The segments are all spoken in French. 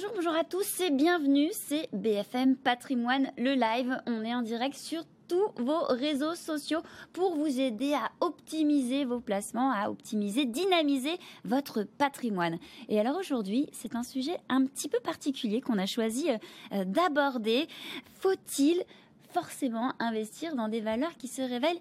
Bonjour, bonjour à tous et bienvenue, c'est BFM Patrimoine, le live. On est en direct sur tous vos réseaux sociaux pour vous aider à optimiser vos placements, à optimiser, dynamiser votre patrimoine. Et alors aujourd'hui, c'est un sujet un petit peu particulier qu'on a choisi euh, d'aborder. Faut-il forcément investir dans des valeurs qui se révèlent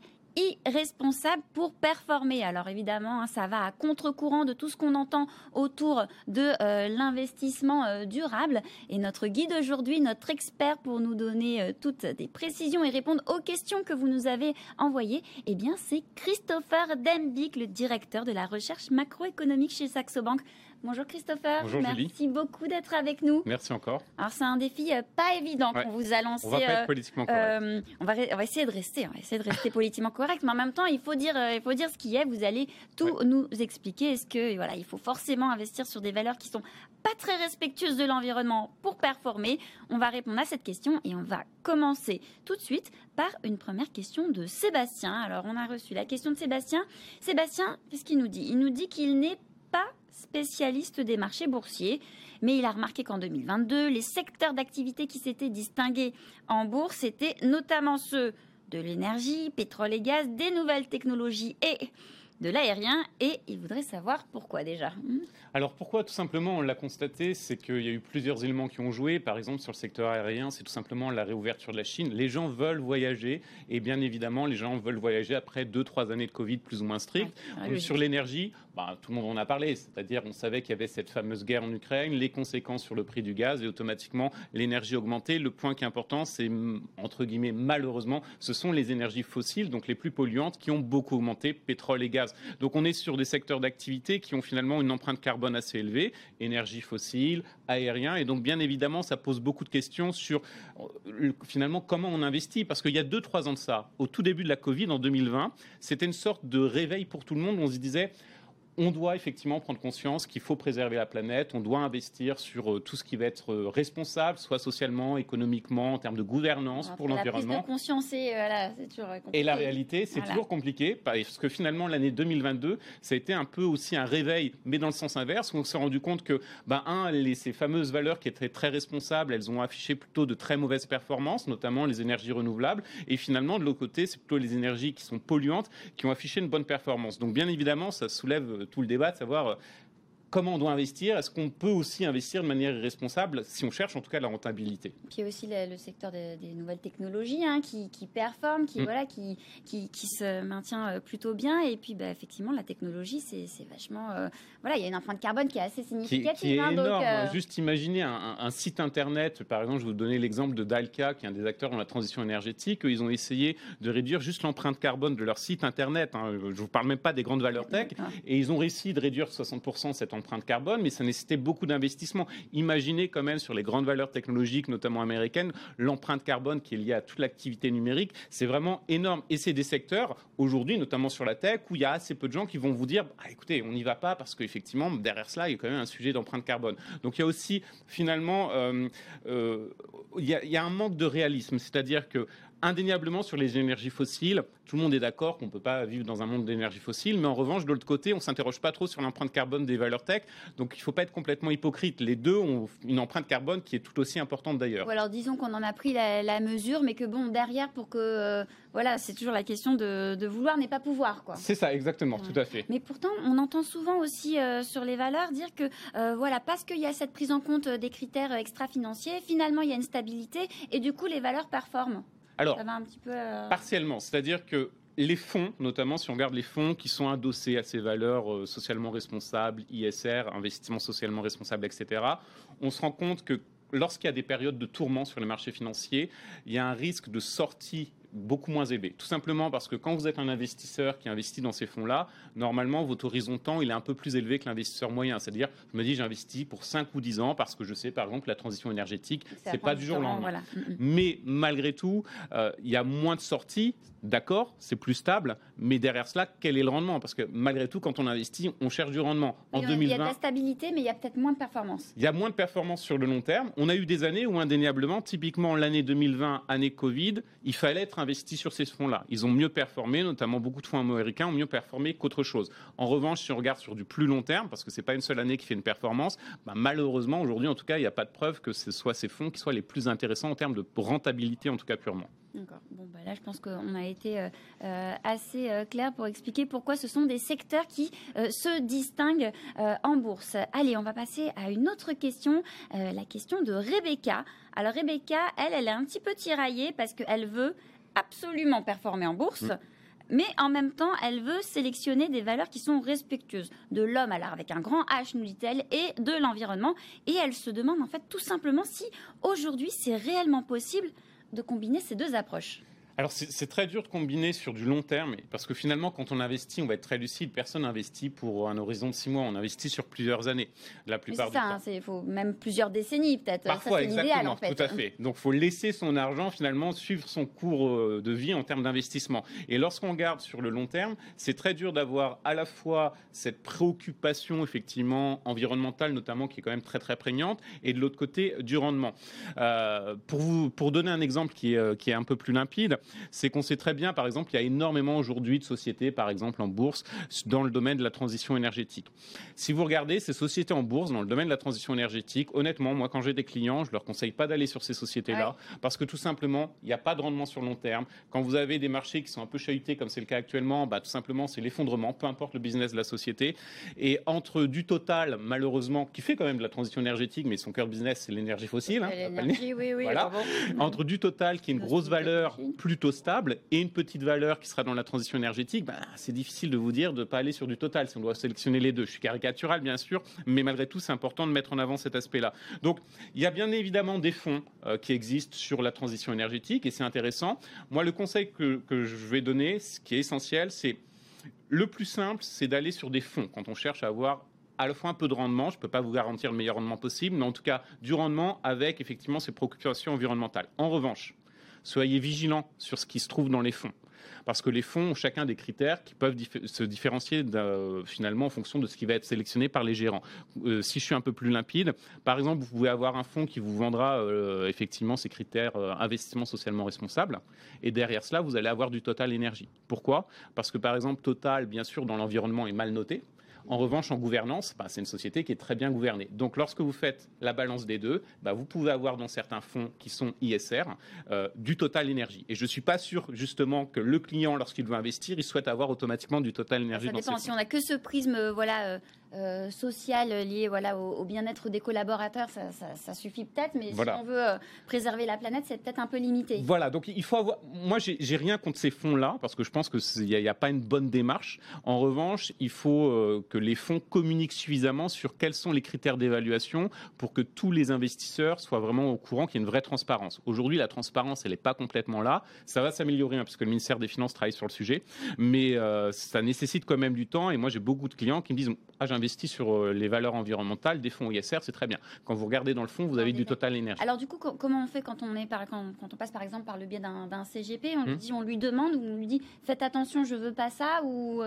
irresponsable pour performer. Alors évidemment, hein, ça va à contre-courant de tout ce qu'on entend autour de euh, l'investissement euh, durable. Et notre guide aujourd'hui, notre expert pour nous donner euh, toutes des précisions et répondre aux questions que vous nous avez envoyées, eh bien c'est Christopher Dembic, le directeur de la recherche macroéconomique chez Saxo Bank. Bonjour Christopher. Bonjour Merci beaucoup d'être avec nous. Merci encore. Alors c'est un défi euh, pas évident qu'on vous a lancé. On va pas être euh, politiquement correct. Euh, on, va, on va essayer de rester, on va essayer de rester politiquement correct, mais en même temps il faut dire, il faut dire ce qui est. Vous allez tout nous expliquer. Est-ce que voilà, il faut forcément investir sur des valeurs qui sont pas très respectueuses de l'environnement pour performer? On va répondre à cette question et on va commencer tout de suite par une première question de Sébastien. Alors on a reçu la question de Sébastien. Sébastien, qu'est-ce qu'il nous dit? Il nous dit qu'il n'est pas spécialiste des marchés boursiers, mais il a remarqué qu'en 2022, les secteurs d'activité qui s'étaient distingués en bourse étaient notamment ceux de l'énergie, pétrole et gaz, des nouvelles technologies et de l'aérien et il voudrait savoir pourquoi déjà. Hmm Alors pourquoi Tout simplement, on l'a constaté, c'est qu'il y a eu plusieurs éléments qui ont joué. Par exemple, sur le secteur aérien, c'est tout simplement la réouverture de la Chine. Les gens veulent voyager et bien évidemment, les gens veulent voyager après 2-3 années de Covid plus ou moins strictes. sur l'énergie, bah, tout le monde en a parlé, c'est-à-dire on savait qu'il y avait cette fameuse guerre en Ukraine, les conséquences sur le prix du gaz et automatiquement l'énergie augmentée. Le point qui est important, c'est entre guillemets malheureusement, ce sont les énergies fossiles, donc les plus polluantes, qui ont beaucoup augmenté, pétrole et gaz. Donc on est sur des secteurs d'activité qui ont finalement une empreinte carbone assez élevée, énergie fossile, aérien, et donc bien évidemment ça pose beaucoup de questions sur euh, finalement comment on investit, parce qu'il y a deux trois ans de ça, au tout début de la Covid en 2020, c'était une sorte de réveil pour tout le monde. On se disait on doit effectivement prendre conscience qu'il faut préserver la planète, on doit investir sur euh, tout ce qui va être euh, responsable, soit socialement, économiquement, en termes de gouvernance pour l'environnement. La conscience et, voilà, toujours compliqué. Et la réalité, c'est toujours compliqué, parce que finalement, l'année 2022, ça a été un peu aussi un réveil, mais dans le sens inverse, où on s'est rendu compte que, ben, un, les, ces fameuses valeurs qui étaient très responsables, elles ont affiché plutôt de très mauvaises performances, notamment les énergies renouvelables, et finalement, de l'autre côté, c'est plutôt les énergies qui sont polluantes qui ont affiché une bonne performance. Donc, bien évidemment, ça soulève tout le débat de savoir euh, comment on doit investir Est-ce qu'on peut aussi investir de manière irresponsable si on cherche en tout cas la rentabilité Puis il y a aussi le, secteur des, nouvelles technologies hein, qui, performe, qui, mm. voilà, qui, qui, se maintient euh, plutôt bien. Et puis bah, effectivement, la technologie, c'est vachement. Euh, voilà, il y a une empreinte carbone qui est assez significative. Qui, est hein, énorme. Euh, Juste imaginer un, site internet, par exemple, je vais vous donner l'exemple de Dalca, qui est un des acteurs dans la transition énergétique. Ils ont essayé de réduire juste l'empreinte carbone de leur site internet. Hein. Je ne vous parle même pas des grandes valeurs tech. Et ils ont réussi de réduire 60% cette empreinte carbone, mais ça nécessitait beaucoup d'investissements. Imaginez quand même sur les grandes valeurs technologiques, notamment américaines, l'empreinte carbone qui est liée à toute l'activité numérique, c'est vraiment énorme. Et c'est des secteurs, aujourd'hui, notamment sur la tech, où il y a assez peu de gens qui vont vous dire, ah, écoutez, on n'y va pas parce qu'effectivement, derrière cela, il y a quand même un sujet d'empreinte carbone. Donc il y a aussi, finalement, euh, euh, il, y a, il y a un manque de réalisme, c'est-à-dire que indéniablement sur les énergies fossiles, tout le monde est d'accord qu'on ne peut pas vivre dans un monde d'énergie fossile, mais en revanche, de l'autre côté, on ne s'interroge pas trop sur l'empreinte carbone des valeurs tech. Donc il ne faut pas être complètement hypocrite. Les deux ont une empreinte carbone qui est tout aussi importante d'ailleurs. alors disons qu'on en a pris la, mesure, mais que bon, derrière, pour que. Euh, voilà, c'est toujours la question de, vouloir n'est pas pouvoir. C'est ça, exactement, tout à fait. Mais pourtant, on entend souvent aussi euh, sur les valeurs dire que, euh, voilà, parce qu'il y a cette prise en compte des critères extra-financiers, finalement, il y a une stabilité et du coup, les valeurs performent. Alors, euh, partiellement, c'est-à-dire que les fonds, notamment si on regarde les fonds qui sont adossés à ces valeurs euh, socialement responsables, ISR, investissement socialement responsable, etc., on se rend compte que lorsqu'il y a des périodes de tourment sur les marchés financiers, il y a un risque de sortie beaucoup moins élevé. Tout simplement parce que quand vous êtes un investisseur qui investit dans ces fonds-là, normalement, votre horizon temps, il est un peu plus élevé que l'investisseur moyen. C'est-à-dire, je me dis, j'investis pour 5 ou 10 ans parce que je sais, par exemple, que la transition énergétique, c'est pas du jour au lendemain. Mais malgré tout, euh, il y a moins de sorties, d'accord, c'est plus stable, mais derrière cela, quel est le rendement? Parce que malgré tout, quand on investit, on cherche du rendement. En 2020, il y a de la stabilité, mais il y a peut-être moins de performance. Il y a moins de performance sur le long terme. On a eu des années où, indéniablement, typiquement l'année 2020, année Covid, il fallait être investi sur ces fonds-là. Ils ont mieux performé, notamment beaucoup de fonds américains ont mieux performé qu'autre chose. En revanche, si on regarde sur du plus long terme, parce que ce n'est pas une seule année qui fait une performance, bah, malheureusement, aujourd'hui, en tout cas, il n'y a pas de preuve que ce soit ces fonds qui soient les plus intéressants en termes de rentabilité, en tout cas purement. D'accord. Bon, bah là, je pense qu'on a été euh, euh, assez euh, clair pour expliquer pourquoi ce sont des secteurs qui se distinguent en bourse. Allez, on va passer à une autre question, la question de Rebecca. Alors, Rebecca, elle, elle est un petit peu tiraillée parce qu'elle veut absolument performer en bourse. Mm. Mais en même temps, elle veut sélectionner des valeurs qui sont respectueuses de l'homme, alors avec un grand H, nous dit-elle, et de l'environnement. Et elle se demande en fait tout simplement si aujourd'hui c'est réellement possible de combiner ces deux approches. Alors c'est très dur de combiner sur du long terme, parce que finalement, quand on investit, on va être très lucide. Personne n'investit pour un horizon de six mois, on investit sur plusieurs années, la plupart du ça, temps. C'est ça, faut même plusieurs décennies peut-être. Parfois, exactement, en fait. tout à fait. Donc il faut laisser son argent finalement suivre son cours euh, de vie en termes d'investissement. Et lorsqu'on regarde sur le long terme, c'est très dur d'avoir à la fois cette préoccupation effectivement environnementale notamment qui est quand même très très prégnante, et de l'autre côté du rendement. Euh, pour vous, pour donner un exemple qui est, euh, qui est un peu plus limpide, c'est qu'on sait très bien, par exemple, qu'il y a énormément aujourd'hui de sociétés, par exemple en bourse, dans le domaine de la transition énergétique. Si vous regardez ces sociétés en bourse dans le domaine de la transition énergétique, honnêtement, moi, quand j'ai des clients, je leur conseille pas d'aller sur ces sociétés-là, parce que tout simplement, il n'y a pas de rendement sur long terme. Quand vous avez des marchés qui sont un peu chahutés, comme c'est le cas actuellement, bah, tout simplement, c'est l'effondrement, peu importe le business de la société. Et entre du total, malheureusement, qui fait quand même de la transition énergétique, mais son cœur business, c'est l'énergie fossile. Hein, oui, oui, voilà. Entre du total, qui est une grosse valeur plutôt stable, et une petite valeur qui sera dans la transition énergétique, bah, c'est difficile de vous dire de ne pas aller sur du total si on doit sélectionner les deux. Je suis caricatural, bien sûr, mais malgré tout, c'est important de mettre en avant cet aspect-là. Donc, il y a bien évidemment des fonds euh, qui existent sur la transition énergétique, et c'est intéressant. Moi, le conseil que, que je vais donner, ce qui est essentiel, c'est le plus simple, c'est d'aller sur des fonds quand on cherche à avoir à la fois un peu de rendement, je ne peux pas vous garantir le meilleur rendement possible, mais en tout cas du rendement avec effectivement ces préoccupations environnementales. En revanche, soyez vigilants sur ce qui se trouve dans les fonds. Parce que les fonds ont chacun des critères qui peuvent se différencier finalement en fonction de ce qui va être sélectionné par les gérants. Euh, si je suis un peu plus limpide, par exemple, vous pouvez avoir un fonds qui vous vendra euh, effectivement ces critères euh, investissement socialement responsable. Et derrière cela, vous allez avoir du Total Énergie. Pourquoi? Parce que par exemple, Total, bien sûr, dans l'environnement est mal noté. En revanche, en gouvernance, bah, c'est une société qui est très bien gouvernée. Donc, lorsque vous faites la balance des deux, bah, vous pouvez avoir dans certains fonds qui sont ISR euh, du total énergie. Et je ne suis pas sûr justement que le client, lorsqu'il veut investir, il souhaite avoir automatiquement du total énergie. Ça dépend. si on n'a que ce prisme, euh, voilà. Euh, euh, social lié voilà, au, bien-être des collaborateurs, ça, suffit peut-être, mais si on veut euh, préserver la planète, c'est peut-être un peu limité. Voilà, donc il faut avoir. Moi, j'ai rien contre ces fonds-là, parce que je pense qu'il n'y a, pas une bonne démarche. En revanche, il faut euh, que les fonds communiquent suffisamment sur quels sont les critères d'évaluation pour que tous les investisseurs soient vraiment au courant qu'il y a une vraie transparence. Aujourd'hui, la transparence, elle n'est pas complètement là. Ça va s'améliorer, hein, puisque le ministère des Finances travaille sur le sujet, mais ça nécessite quand même du temps. Et moi, j'ai beaucoup de clients qui me disent Ah, j'investis sur les valeurs environnementales des fonds ISR, c'est très bien. Quand vous regardez dans le fond, vous avez du Total Énergie. Alors du coup, comment on fait quand on, est par, quand, on passe par exemple par le biais d'un CGP on, lui hmm. dit, on lui demande ou on lui dit faites attention, je veux pas ça ou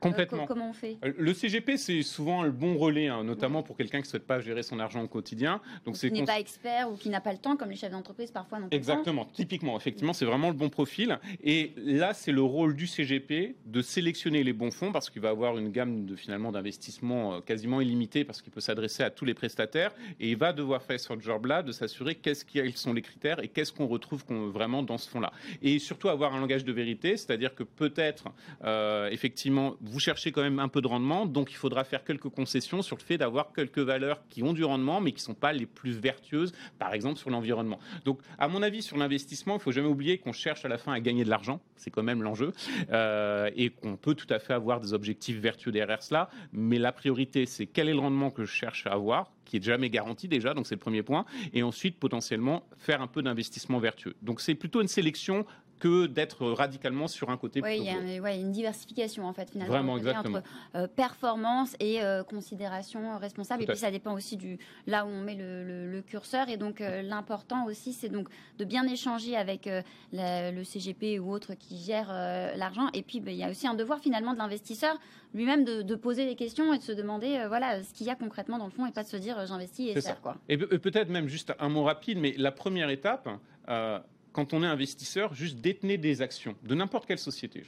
Complètement. comment on fait? Le CGP, c'est souvent le bon relais, hein, notamment pour quelqu'un qui ne souhaite pas gérer son argent au quotidien. Donc, qui n'est pas expert ou qui n'a pas le temps, comme les chefs d'entreprise parfois Exactement, typiquement, effectivement, c'est vraiment le bon profil. Et là, c'est le rôle du CGP de sélectionner les bons fonds parce qu'il va avoir une gamme de finalement d'investissement euh, quasiment illimitée parce qu'il peut s'adresser à tous les prestataires et il va devoir faire ce job-là de s'assurer qu'est-ce quels sont les critères et qu'est-ce qu'on retrouve vraiment dans ce fonds-là. Et surtout avoir un langage de vérité, c'est-à-dire que peut-être euh, effectivement vous cherchez quand même un peu de rendement, donc il faudra faire quelques concessions sur le fait d'avoir quelques valeurs qui ont du rendement mais qui ne sont pas les plus vertueuses, par exemple sur l'environnement. Donc, à mon avis, sur l'investissement, il faut jamais oublier qu'on cherche à la fin à gagner de l'argent, c'est quand même l'enjeu, euh, et qu'on peut tout à fait avoir des objectifs vertueux derrière cela, mais la priorité, c'est quel est le rendement que je cherche à avoir, qui est jamais garanti déjà, donc c'est le premier point, et ensuite potentiellement faire un peu d'investissement vertueux. Donc c'est plutôt une sélection que d'être radicalement sur un côté. Oui, il y a une, diversification en fait finalement. Vraiment, exactement. Entre euh, performance et euh, considération responsable. et puis ça dépend aussi du là où on met le, curseur. Et donc euh, l'important aussi, c'est donc de bien échanger avec le CGP ou autre qui gère l'argent. Et puis ben, il y a aussi un devoir finalement de l'investisseur lui-même de, poser des questions et de se demander voilà ce qu'il y a concrètement dans le fond et pas de se dire j'investis et ça. Quoi. Et peut-être même juste un mot rapide, mais la première étape quand on est investisseur, juste détenez des actions de n'importe quelle société.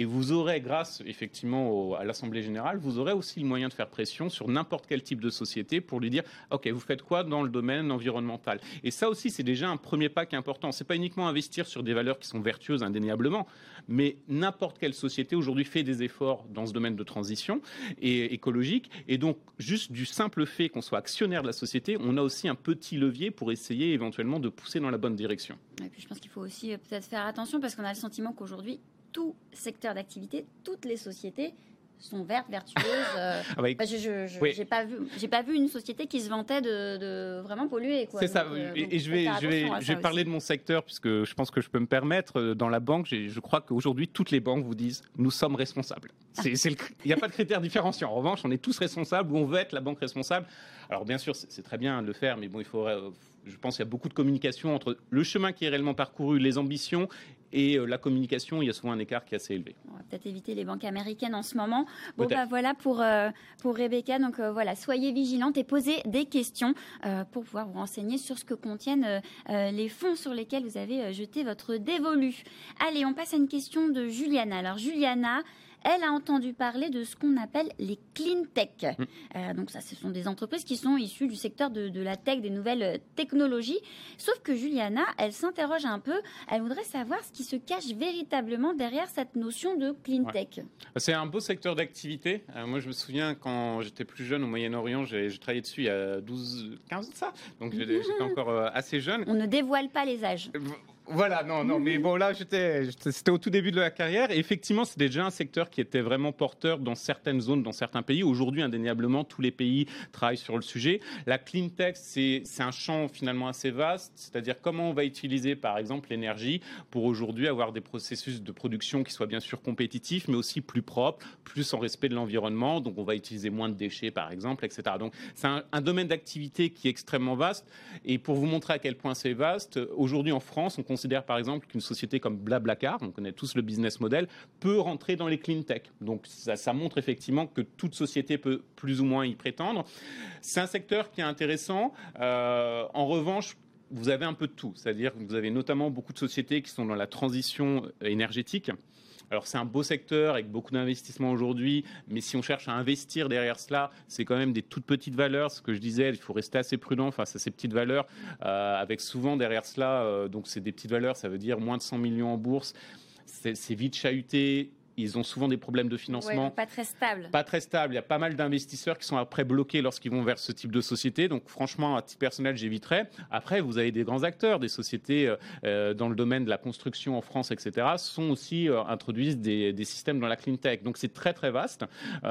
Et vous aurez, grâce effectivement à l'Assemblée générale, vous aurez aussi le moyen de faire pression sur n'importe quel type de société pour lui dire OK, vous faites quoi dans le domaine environnemental? Et ça aussi, c'est déjà un premier pas qui est important. C'est pas uniquement investir sur des valeurs qui sont vertueuses indéniablement, mais n'importe quelle société aujourd'hui fait des efforts dans ce domaine de transition et écologique. Et donc, juste du simple fait qu'on soit actionnaire de la société, on a aussi un petit levier pour essayer éventuellement de pousser dans la bonne direction. Et puis, je pense qu'il faut aussi euh, peut-être faire attention parce qu'on a le sentiment qu'aujourd'hui, tout secteur d'activité, toutes les sociétés sont vertes, vertueuses. Euh, ah bah, je n'ai pas vu, j'ai pas vu une société qui se vantait de, vraiment polluer. C'est ça. Euh, et, je vais, je vais, je vais parler de mon secteur puisque je pense que je peux me permettre. Euh, dans la banque, je crois qu'aujourd'hui toutes les banques vous disent nous sommes responsables. Il n'y a pas de critère différenciant. En revanche, on est tous responsables ou on veut être la banque responsable. Alors bien sûr, c'est très bien de le faire, mais bon, il faudrait je pense qu'il y a beaucoup de communication entre le chemin qui est réellement parcouru, les ambitions et euh, la communication, il y a souvent un écart qui est assez élevé. On va peut-être éviter les banques américaines en ce moment. Bon, bah, voilà pour, euh, pour Rebecca. Donc euh, voilà, soyez vigilante et posez des questions pour pouvoir vous renseigner sur ce que contiennent les fonds sur lesquels vous avez jeté votre dévolu. Allez, on passe à une question de Juliana. Alors Juliana, elle a entendu parler de ce qu'on appelle les clean tech. Mm. Euh, donc ça, ce sont des entreprises qui sont issues du secteur de, la tech, des nouvelles euh, technologies. Sauf que Juliana, elle s'interroge un peu. Elle voudrait savoir ce qui se cache véritablement derrière cette notion de clean tech. C'est un beau secteur d'activité. Euh, moi, je me souviens quand j'étais plus jeune au Moyen-Orient, j'ai travaillé dessus il y a 12, 15 ans ça. Donc j'étais encore assez jeune. On ne dévoile pas les âges. Voilà, non, non, mais bon, là, c'était au tout début de la carrière. Et effectivement, c'était déjà un secteur qui était vraiment porteur dans certaines zones, dans certains pays. Aujourd'hui, indéniablement, tous les pays travaillent sur le sujet. La clean tech, c'est, c'est un champ finalement assez vaste. C'est-à-dire comment on va utiliser, par exemple, l'énergie pour aujourd'hui avoir des processus de production qui soient bien sûr compétitifs, mais aussi plus propres, plus en respect de l'environnement. Donc, on va utiliser moins de déchets, par exemple, etc. Donc, c'est un, un domaine d'activité qui est extrêmement vaste. Et pour vous montrer à quel point c'est vaste, aujourd'hui en France, on considère par exemple qu'une société comme Blablacar, on connaît tous le business model, peut rentrer dans les clean tech. Donc ça, montre effectivement que toute société peut plus ou moins y prétendre. C'est un secteur qui est intéressant. Euh, en revanche, vous avez un peu de tout, c'est-à-dire que vous avez notamment beaucoup de sociétés qui sont dans la transition énergétique. Alors c'est un beau secteur avec beaucoup d'investissements aujourd'hui, mais si on cherche à investir derrière cela, c'est quand même des toutes petites valeurs. Ce que je disais, il faut rester assez prudent face à ces petites valeurs, euh, avec souvent derrière cela, euh, donc c'est des petites valeurs, ça veut dire moins de 100 millions en bourse. C'est vite chahuté, ils ont souvent des problèmes de financement. pas très stable. Pas très stable. Il y a pas mal d'investisseurs qui sont après bloqués lorsqu'ils vont vers ce type de société. Donc franchement, à titre personnel, j'éviterais. Après, vous avez des grands acteurs, des sociétés euh, euh, dans le domaine de la construction en France, etc., sont aussi euh, introduisent des, systèmes dans la clean tech. Donc c'est très très vaste.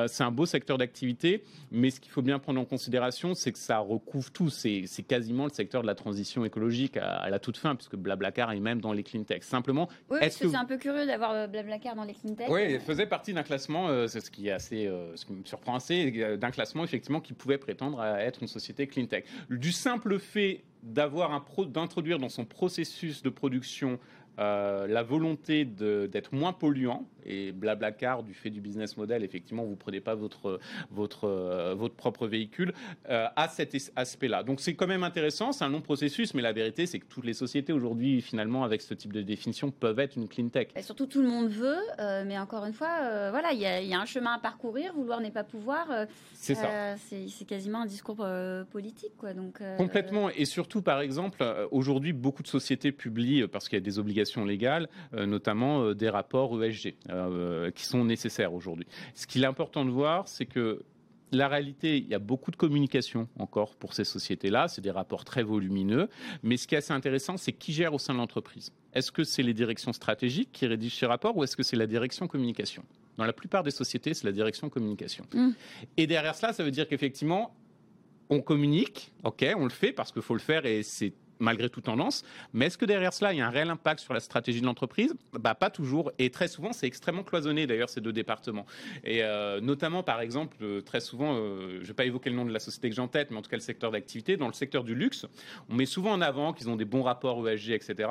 c'est un beau secteur d'activité, mais ce qu'il faut bien prendre en considération, c'est que ça recouvre tout. C'est quasiment le secteur de la transition écologique à, la toute fin, puisque Blablacar est même dans les clean tech. Simplement, oui, est-ce que c'est un peu curieux d'avoir Blablacar dans les clean tech Oui, il faisait partie d'un classement, c'est ce qui est assez, ce qui me surprend assez, d'un classement effectivement qui pouvait prétendre à être une société clean tech. Du simple fait d'avoir d'introduire dans son processus de production euh, la volonté d'être moins polluant et Blablacar du fait du business model effectivement vous prenez pas votre votre euh, votre propre véhicule euh, à cet aspect-là. Donc c'est quand même intéressant c'est un long processus mais la vérité c'est que toutes les sociétés aujourd'hui finalement avec ce type de définition peuvent être une clean tech. Et surtout tout le monde veut mais encore une fois voilà il y, y, a un chemin à parcourir vouloir n'est pas pouvoir c'est ça. c'est quasiment un discours politique quoi donc complètement. Et surtout par exemple aujourd'hui beaucoup de sociétés publient parce qu'il y a des obligations légales, euh, notamment euh, des rapports ESG, euh, qui sont nécessaires aujourd'hui. Ce qu'il est important de voir, c'est que la réalité, il y a beaucoup de communication encore pour ces sociétés-là. C'est des rapports très volumineux. Mais ce qui est assez intéressant, c'est qui gère au sein de l'entreprise. Est-ce que c'est les directions stratégiques qui rédigent ces rapports ou est-ce que c'est la direction communication? Dans la plupart des sociétés, c'est la direction communication. Mmh. Et derrière cela, ça veut dire qu'effectivement, on communique, ok, on le fait parce qu'il faut le faire et c'est malgré toute tendance. Mais est-ce que derrière cela, il y a un réel impact sur la stratégie de l'entreprise? Bah, Pas toujours. Et très souvent, c'est extrêmement cloisonné, d'ailleurs, ces deux départements. Et euh, notamment, par exemple, euh, très souvent, euh, je ne vais pas évoquer le nom de la société que j'ai en tête, mais en tout cas le secteur d'activité, dans le secteur du luxe, on met souvent en avant qu'ils ont des bons rapports ESG, etc.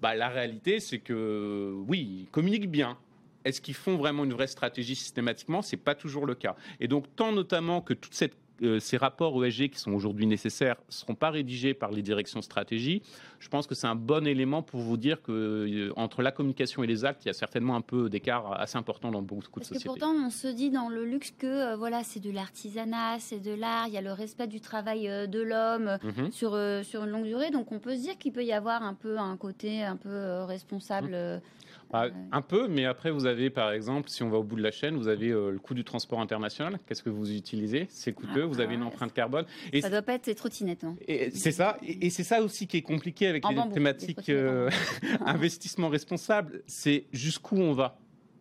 Bah, la réalité, c'est que oui, ils communiquent bien, est-ce qu'ils font vraiment une vraie stratégie systématiquement? C'est pas toujours le cas. Et donc, tant notamment que toute cette euh, ces rapports ESG qui sont aujourd'hui nécessaires ne seront pas rédigés par les directions stratégie, je pense que c'est un bon élément pour vous dire que euh, entre la communication et les actes, il y a certainement un peu d'écart assez important dans beaucoup de sociétés. Que pourtant, on se dit dans le luxe que euh, voilà, c'est de l'artisanat, c'est de l'art, il y a le respect du travail de l'homme mhm. sur, sur une longue durée. Donc, on peut se dire qu'il peut y avoir un peu un côté un peu responsable. Mhm. Ah, un peu, mais après, vous avez, par exemple, si on va au bout de la chaîne, vous avez euh, le coût du transport international. Qu'est-ce que vous utilisez? C'est coûteux, vous avez une ah, empreinte carbone. Et ça ne doit pas être des trottinettes. Hein. C'est ça, et, c'est ça aussi qui est compliqué avec les thématiques euh, investissement responsable. C'est jusqu'où on va?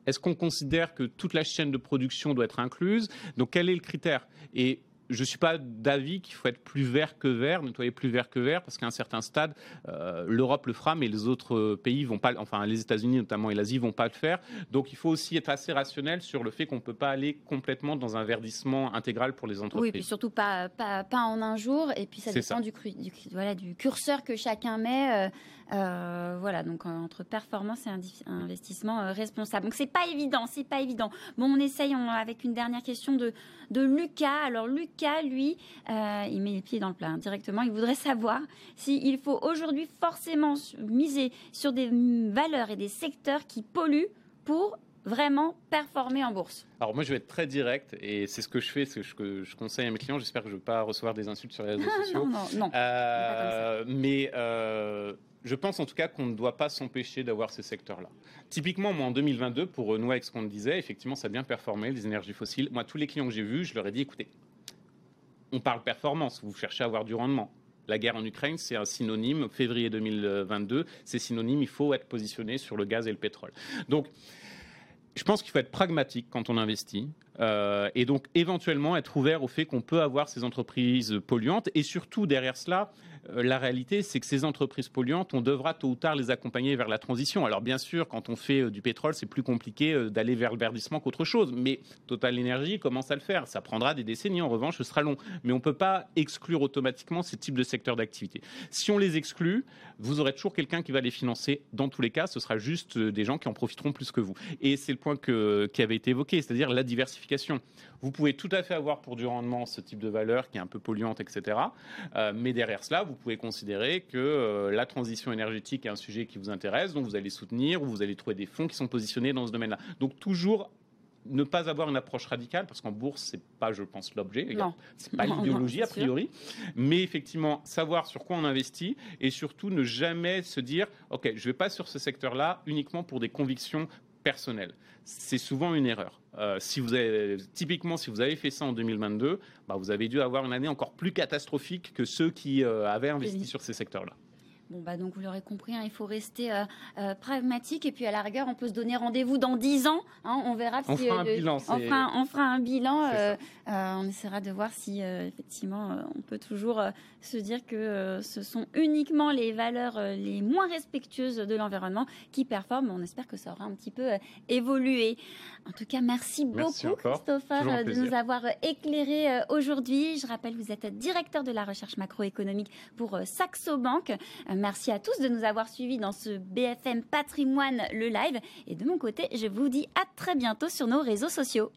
Est-ce qu'on considère que toute la chaîne de production doit être incluse? Donc, quel est le critère? Et je ne suis pas d'avis qu'il faut être plus vert que vert, nettoyer plus vert que vert, parce qu'à un certain stade, euh, l'Europe le fera, mais les autres pays vont pas, enfin les États-Unis notamment et l'Asie vont pas le faire. Donc il faut aussi être assez rationnel sur le fait qu'on ne peut pas aller complètement dans un verdissement intégral pour les entreprises. Oui, et puis surtout pas, pas, pas en un jour, et puis ça dépend Du, du, voilà, du curseur que chacun met. Euh, euh, voilà, donc entre performance et investissement responsable. Donc c'est pas évident, c'est pas évident. Bon, on essaye avec une dernière question de, de Lucas. Alors Lucas, lui, euh, il met les pieds dans le plat hein, directement. Il voudrait savoir s'il faut aujourd'hui forcément miser sur des valeurs et des secteurs qui polluent pour vraiment performer en bourse Alors moi je vais être très direct et c'est ce que je fais, c'est ce que je conseille à mes clients. J'espère que je ne vais pas recevoir des insultes sur les réseaux sociaux. non, non, non. Euh, mais euh, je pense en tout cas qu'on ne doit pas s'empêcher d'avoir ces secteurs-là. Typiquement, moi, en 2022, pour renouer avec ce qu'on disait, effectivement, ça a bien performé, les énergies fossiles. Moi, tous les clients que j'ai vus, je leur ai dit, écoutez, on parle performance, vous cherchez à avoir du rendement. La guerre en Ukraine, c'est un synonyme. Février 2022, c'est synonyme. Il faut être positionné sur le gaz et le pétrole. Donc, je pense qu'il faut être pragmatique quand on investit. Euh, et donc éventuellement être ouvert au fait qu'on peut avoir ces entreprises polluantes et surtout derrière cela euh, la réalité, c'est que ces entreprises polluantes, on devra tôt ou tard les accompagner vers la transition. Alors bien sûr, quand on fait euh, du pétrole, c'est plus compliqué d'aller vers le verdissement qu'autre chose. Mais Total Energy commence à le faire. Ça prendra des décennies. En revanche, ce sera long. Mais on ne peut pas exclure automatiquement ces types de secteurs d'activité. Si on les exclut, vous aurez toujours quelqu'un qui va les financer. Dans tous les cas, ce sera juste des gens qui en profiteront plus que vous. Et c'est le point qui avait été évoqué, c'est-à-dire la diversification. Vous pouvez tout à fait avoir pour du rendement ce type de valeur qui est un peu polluante, etc. mais derrière cela, vous pouvez considérer que euh, la transition énergétique est un sujet qui vous intéresse, donc vous allez soutenir ou vous allez trouver des fonds qui sont positionnés dans ce domaine-là. Donc toujours ne pas avoir une approche radicale, parce qu'en bourse, c'est pas, je pense, l'objet. C'est pas l'idéologie, a priori. Mais effectivement, savoir sur quoi on investit et surtout ne jamais se dire, OK, je vais pas sur ce secteur-là uniquement pour des convictions personnelles. C'est souvent une erreur. Euh, si vous avez, typiquement, si vous avez fait ça en 2022, bah, vous avez dû avoir une année encore plus catastrophique que ceux qui euh, avaient investi sur ces secteurs-là. Bon, bah donc vous l'aurez compris, hein, il faut rester euh, euh, pragmatique et puis à la rigueur, on peut se donner rendez-vous dans 10 ans. Hein, on verra on si fera un le- bilan. on c'est- fera, un- on fera un bilan. Euh, on essaiera de voir si effectivement on peut toujours se dire que ce sont uniquement les valeurs les moins respectueuses de l'environnement qui performent. On espère que ça aura un petit peu évolué. En tout cas, merci beaucoup encore. Christopher de nous avoir éclairé aujourd'hui. Je rappelle, vous êtes directeur de la recherche macroéconomique pour Saxo Bank. Merci à tous de nous avoir suivis dans ce BFM Patrimoine le live. Et de mon côté, je vous dis à très bientôt sur nos réseaux sociaux.